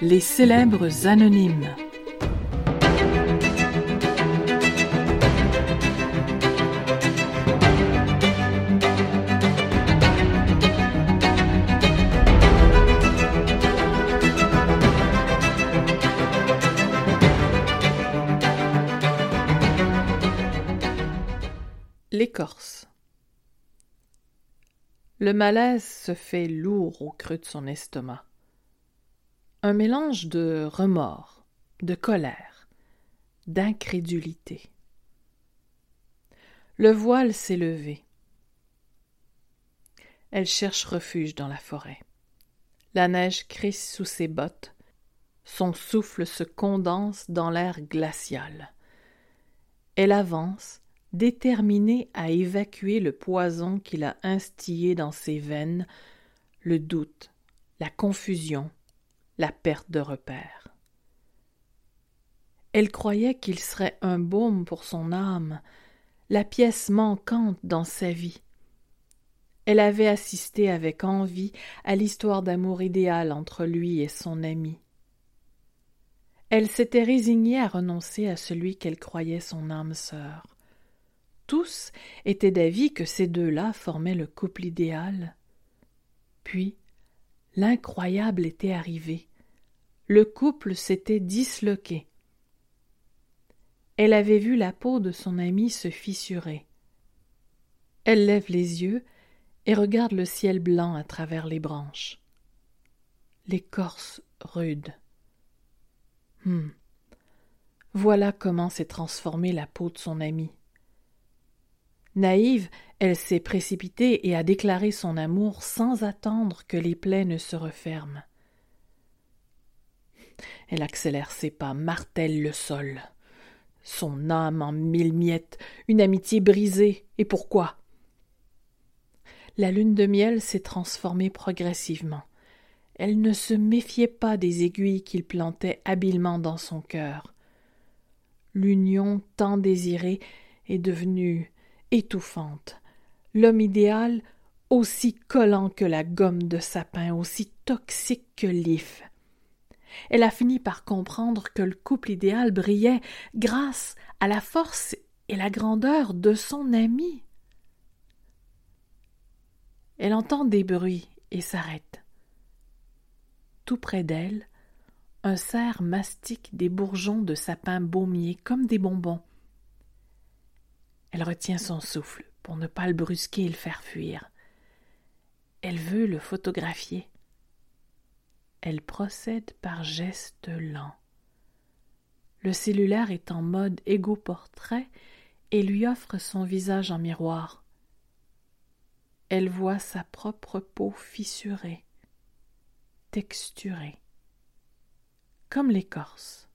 Les célèbres anonymes. L'écorce. Le malaise se fait lourd au creux de son estomac. Un mélange de remords, de colère, d'incrédulité. Le voile s'est levé. Elle cherche refuge dans la forêt. La neige crisse sous ses bottes. Son souffle se condense dans l'air glacial. Elle avance, déterminé à évacuer le poison qu'il a instillé dans ses veines, le doute, la confusion, la perte de repère. Elle croyait qu'il serait un baume pour son âme, la pièce manquante dans sa vie. Elle avait assisté avec envie à l'histoire d'amour idéal entre lui et son ami. Elle s'était résignée à renoncer à celui qu'elle croyait son âme sœur tous étaient d'avis que ces deux-là formaient le couple idéal. Puis, l'incroyable était arrivé. Le couple s'était disloqué. Elle avait vu la peau de son ami se fissurer. Elle lève les yeux et regarde le ciel blanc à travers les branches. L'écorce rude. Hum. Voilà comment s'est transformée la peau de son ami. Naïve, elle s'est précipitée et a déclaré son amour sans attendre que les plaies ne se referment. Elle accélère ses pas, martèle le sol. Son âme en mille miettes, une amitié brisée, et pourquoi? La lune de miel s'est transformée progressivement. Elle ne se méfiait pas des aiguilles qu'il plantait habilement dans son cœur. L'union tant désirée est devenue étouffante. L'homme idéal aussi collant que la gomme de sapin, aussi toxique que l'if. Elle a fini par comprendre que le couple idéal brillait grâce à la force et la grandeur de son ami. Elle entend des bruits et s'arrête. Tout près d'elle, un cerf mastique des bourgeons de sapin baumier comme des bonbons. Elle retient son souffle pour ne pas le brusquer et le faire fuir. Elle veut le photographier. Elle procède par gestes lents. Le cellulaire est en mode égo-portrait et lui offre son visage en miroir. Elle voit sa propre peau fissurée, texturée, comme l'écorce.